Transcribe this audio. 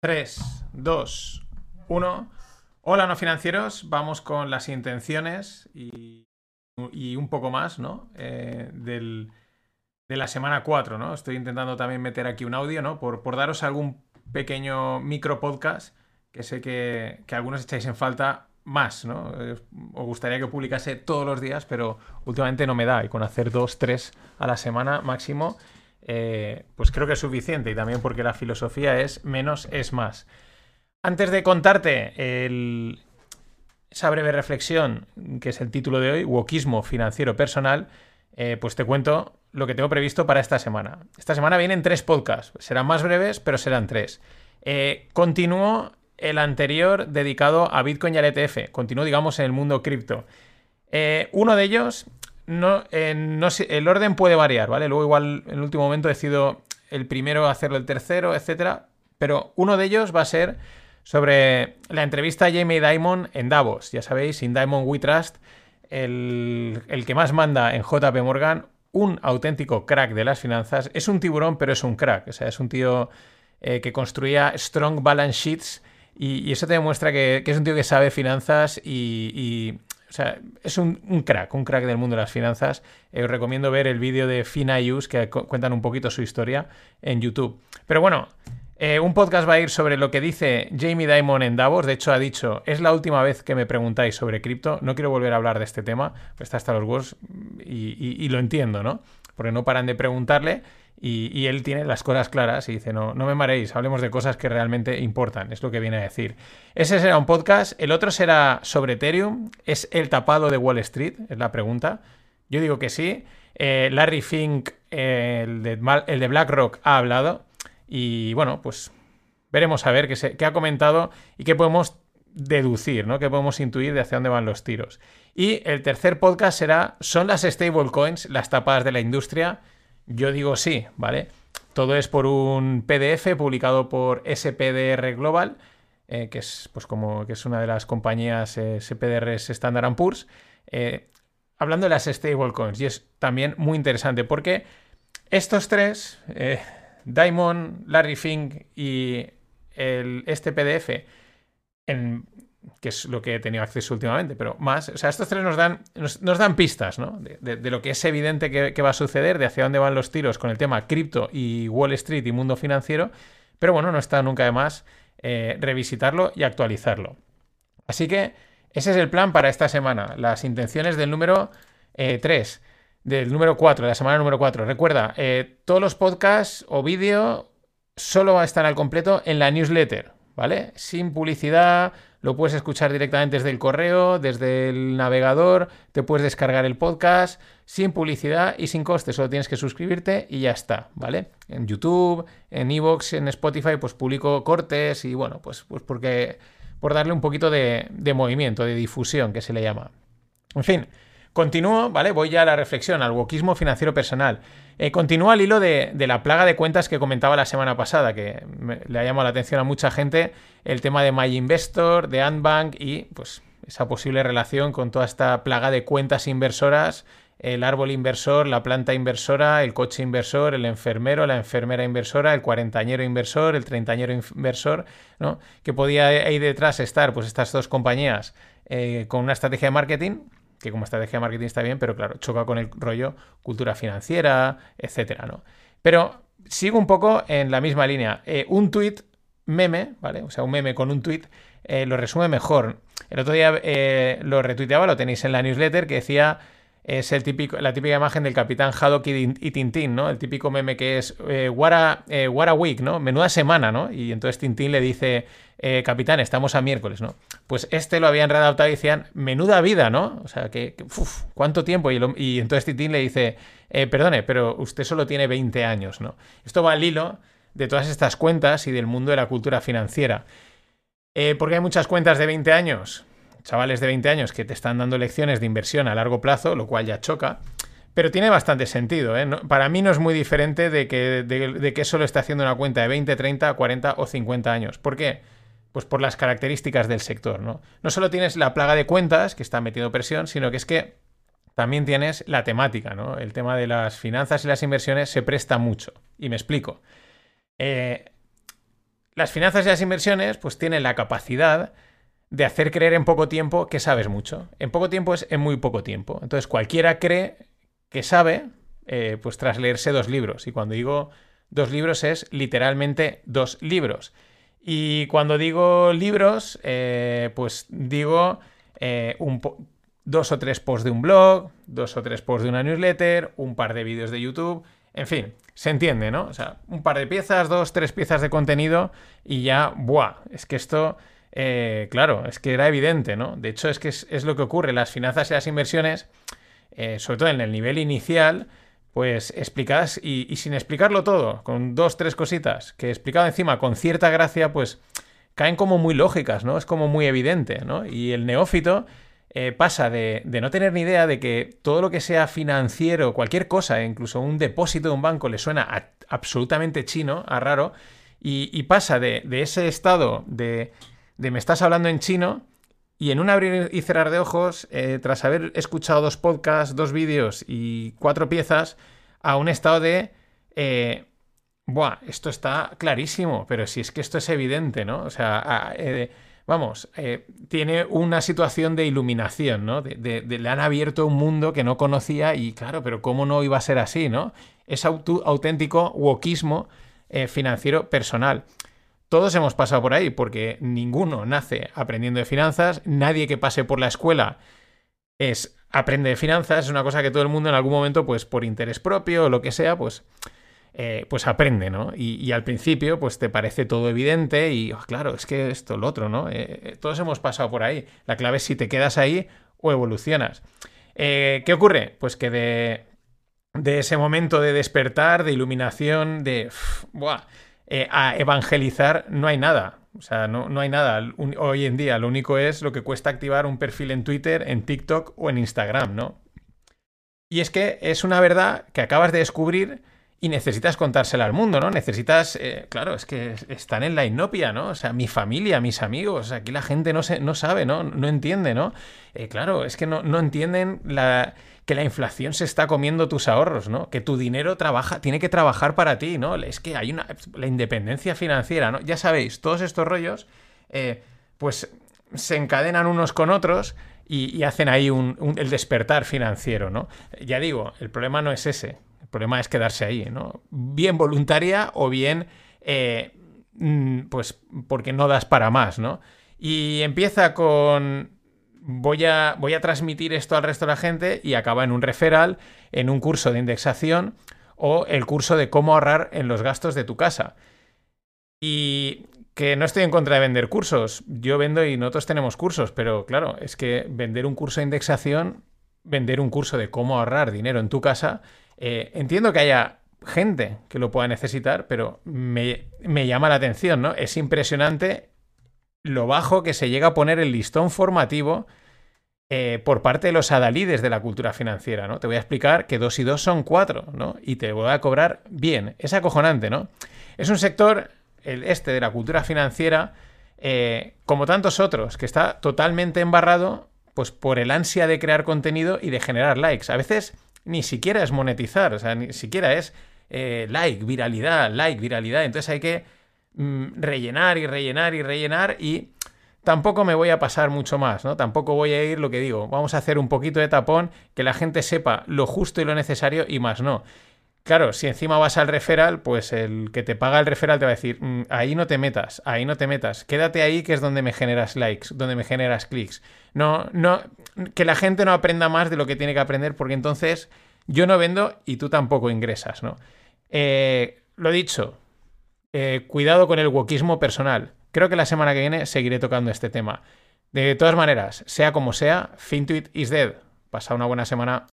3, 2, 1. Hola, no financieros. Vamos con las intenciones y, un poco más, ¿no? Eh, del, de la semana 4, ¿no? Estoy intentando también meter aquí un audio, ¿no? Por, por daros algún pequeño micro podcast que sé que, que algunos echáis en falta más, ¿no? Eh, os gustaría que publicase todos los días, pero últimamente no me da. Y con hacer dos, tres a la semana máximo, eh, pues creo que es suficiente. Y también porque la filosofía es menos es más. Antes de contarte el- esa breve reflexión, que es el título de hoy, Wokismo financiero personal, eh, pues te cuento lo que tengo previsto para esta semana. Esta semana vienen tres podcasts. Serán más breves, pero serán tres. Eh, continúo el anterior dedicado a Bitcoin y al ETF. Continúo, digamos, en el mundo cripto. Eh, uno de ellos, no, eh, no sé, el orden puede variar, ¿vale? Luego igual en el último momento decido el primero hacerlo el tercero, etcétera. Pero uno de ellos va a ser sobre la entrevista a Jamie Dimon en Davos. Ya sabéis, in Dimon We Trust, el, el que más manda en JP Morgan, un auténtico crack de las finanzas. Es un tiburón, pero es un crack. O sea, es un tío eh, que construía strong balance sheets y, eso te demuestra que, es un tío que sabe finanzas y, o sea, es un, crack, un crack del mundo de las finanzas. Eh, os recomiendo ver el vídeo de FinaIus que cu- cuentan un poquito su historia en YouTube. Pero bueno, eh, un podcast va a ir sobre lo que dice Jamie Dimon en Davos. De hecho, ha dicho, es la última vez que me preguntáis sobre cripto. No quiero volver a hablar de este tema. Está hasta los huevos y, y- y lo entiendo, ¿no? Porque no paran de preguntarle y, él tiene las cosas claras y dice, no, no me mareéis, hablemos de cosas que realmente importan. Es lo que viene a decir. Ese será un podcast. El otro será sobre Ethereum. ¿Es el tapado de Wall Street? Es la pregunta. Yo digo que sí. Eh, Larry Fink, el, de, BlackRock, ha hablado. Y bueno, pues veremos a ver qué, se- qué ha comentado y qué podemos deducir, ¿no? Qué podemos intuir de hacia dónde van los tiros. Y el tercer podcast será, ¿son las stablecoins las tapadas de la industria? Yo digo sí, ¿vale? Todo es por un PDF publicado por SPDR Global, eh, que es pues como que es una de las compañías eh, SPDRs Standard Poor's, eh, hablando de las stablecoins. Y es también muy interesante porque estos tres, eh, Diamond, Larry Fink y el, este PDF, en- que es lo que he tenido acceso últimamente, pero más, o sea, estos tres nos dan, nos, nos dan pistas, ¿no? De, lo que es evidente que, va a suceder, de hacia dónde van los tiros con el tema cripto y Wall Street y mundo financiero, pero bueno, no está nunca de más eh, revisitarlo y actualizarlo. Así que ese es el plan para esta semana, las intenciones del número 3, del número 4, de la semana número 4. Recuerda, eh, todos los podcasts o vídeo solo están al completo en la newsletter, ¿vale? Sin publicidad, lo puedes escuchar directamente desde el correo, desde el navegador, te puedes descargar el podcast sin publicidad y sin coste, solo tienes que suscribirte y ya está, ¿vale? En YouTube, en Evox, en Spotify, pues publico cortes y bueno, pues, pues porque por darle un poquito de, de movimiento, de difusión, que se le llama. En fin, continúo, ¿vale? Voy ya a la reflexión, al wokismo financiero personal. Eh, continúo al hilo de, de la plaga de cuentas que comentaba la semana pasada, que le ha llamado la atención a mucha gente, el tema de My Investor, de Antbank y pues esa posible relación con toda esta plaga de cuentas inversoras, el árbol inversor, la planta inversora, el coche inversor, el enfermero, la enfermera inversora, el cuarentañero inversor, el treintañero inversor, ¿no? Que podía ahí detrás estar pues estas dos compañías eh, con una estrategia de marketing que como estrategia de marketing está bien, pero claro, choca con el rollo cultura financiera, etcétera, ¿no? Pero sigo un poco en la misma línea. Eh, un tweet meme, ¿vale? O sea, un meme con un tweet eh, lo resume mejor. El otro día eh, lo retuiteaba, lo tenéis en la newsletter, que decía es el típico, la típica imagen del capitán Haddock y, Tintín, ¿no? El típico meme que es eh, eh, what a week, ¿no? Menuda semana, ¿no? Y entonces Tintín le dice, eh, capitán, estamos a miércoles, ¿no? Pues este lo habían readaptado y decían, menuda vida, ¿no? O sea, que, ¿cuánto tiempo? Y, y entonces Tintín le dice, eh, perdone, pero usted solo tiene 20 años, ¿no? Esto va al hilo de todas estas cuentas y del mundo de la cultura financiera. ¿Por qué hay muchas cuentas de 20 años? Chavales de 20 años que te están dando lecciones de inversión a largo plazo, lo cual ya choca. Pero tiene bastante sentido. ¿eh? Para mí no es muy diferente de que, de que eso lo esté haciendo una cuenta de 20, 30, 40 o 50 años. ¿Por qué? Pues por las características del sector. ¿no? no solo tienes la plaga de cuentas que está metiendo presión, sino que es que también tienes la temática. ¿no? El tema de las finanzas y las inversiones se presta mucho. Y me explico. Eh, las finanzas y las inversiones pues tienen la capacidad de hacer creer en poco tiempo que sabes mucho. En poco tiempo es en muy poco tiempo. Entonces cualquiera cree que sabe eh, pues tras leerse dos libros. Y cuando digo dos libros es literalmente dos libros. Y cuando digo libros, eh, pues digo eh, dos o tres posts de un blog, dos o tres posts de una newsletter, un par de vídeos de YouTube, en fin, se entiende, ¿no? O sea, un par de piezas, dos, tres piezas de contenido y ya, ¡buah! Es que esto, eh, claro, es que era evidente, ¿no? De hecho, es que es, lo que ocurre. Las finanzas y las inversiones, sobre todo en el nivel inicial, pues explicadas y, sin explicarlo todo, con dos, tres cositas, que explicado encima con cierta gracia, pues caen como muy lógicas, ¿no? Es como muy evidente, ¿no? Y el neófito eh, pasa de, no tener ni idea de que todo lo que sea financiero, cualquier cosa, incluso un depósito de un banco, le suena absolutamente chino, a raro, y, pasa de, ese estado de, de me estás hablando en chino y en un abrir y cerrar de ojos, eh, tras haber escuchado dos podcasts, dos vídeos y cuatro piezas, a un estado de... Eh, Buah, esto está clarísimo, pero si es que esto es evidente, ¿no? O sea, eh, vamos, tiene una situación de iluminación, ¿no? De, le han abierto un mundo que no conocía y claro, pero ¿cómo no iba a ser así, ¿no? Es auténtico wokismo financiero personal. Todos hemos pasado por ahí, porque ninguno nace aprendiendo de finanzas, nadie que pase por la escuela es aprende de finanzas, es una cosa que todo el mundo en algún momento, pues por interés propio o lo que sea, pues, eh, pues aprende, ¿no? Y, al principio, pues te parece todo evidente y, oh, claro, es que esto, lo otro, ¿no? Eh, eh, todos hemos pasado por ahí. La clave es si te quedas ahí o evolucionas. ¿Qué ocurre? Pues que de, de ese momento de despertar, de iluminación, de... ¡buah! Eh, a evangelizar no hay nada. O sea, no, no hay nada hoy en día. Lo único es lo que cuesta activar un perfil en Twitter, en TikTok o en Instagram, ¿no? Y es que es una verdad que acabas de descubrir y necesitas contársela al mundo, ¿no? Necesitas, eh, claro, es que están en la inopia, ¿no? O sea, mi familia, mis amigos, aquí la gente no, se, no sabe, ¿no? No entiende, ¿no? Eh, claro, es que no, no entienden que la inflación se está comiendo tus ahorros, ¿no? Que tu dinero trabaja, tiene que trabajar para ti, ¿no? Es que hay una. La independencia financiera, ¿no? Ya sabéis, todos estos rollos, eh, pues se encadenan unos con otros y, hacen ahí un, el despertar financiero, ¿no? Ya digo, el problema no es ese. El problema es quedarse ahí, ¿no? Bien voluntaria o bien. Eh, mm, pues porque no das para más, ¿no? Y empieza con voy a, voy a transmitir esto al resto de la gente y acaba en un referral, en un curso de indexación o el curso de cómo ahorrar en los gastos de tu casa. Y que no estoy en contra de vender cursos. Yo vendo y nosotros tenemos cursos, pero claro, es que vender un curso de indexación, vender un curso de cómo ahorrar dinero en tu casa, eh, entiendo que haya gente que lo pueda necesitar, pero me, me llama la atención, ¿no? Es impresionante lo bajo que se llega a poner el listón formativo eh, por parte de los adalides de la cultura financiera, ¿no? Te voy a explicar que dos y dos son cuatro, ¿no? Y te voy a cobrar bien. Es acojonante, ¿no? Es un sector, el este de la cultura financiera, eh, como tantos otros, que está totalmente embarrado, pues por el ansia de crear contenido y de generar likes. A veces ni siquiera es monetizar, o sea, ni siquiera es eh, like, viralidad, like, viralidad. Entonces hay que Mm, rellenar y rellenar y rellenar y tampoco me voy a pasar mucho más, ¿no? Tampoco voy a ir lo que digo, vamos a hacer un poquito de tapón, que la gente sepa lo justo y lo necesario y más no. Claro, si encima vas al referral, pues el que te paga el referral te va a decir, mm, ahí no te metas, ahí no te metas, quédate ahí que es donde me generas likes, donde me generas clics. No, no, que la gente no aprenda más de lo que tiene que aprender porque entonces yo no vendo y tú tampoco ingresas, ¿no? Eh, lo dicho, eh, cuidado con el wokismo personal. Creo que la semana que viene seguiré tocando este tema. De todas maneras, sea como sea, Fintuit is dead. Pasa una buena semana.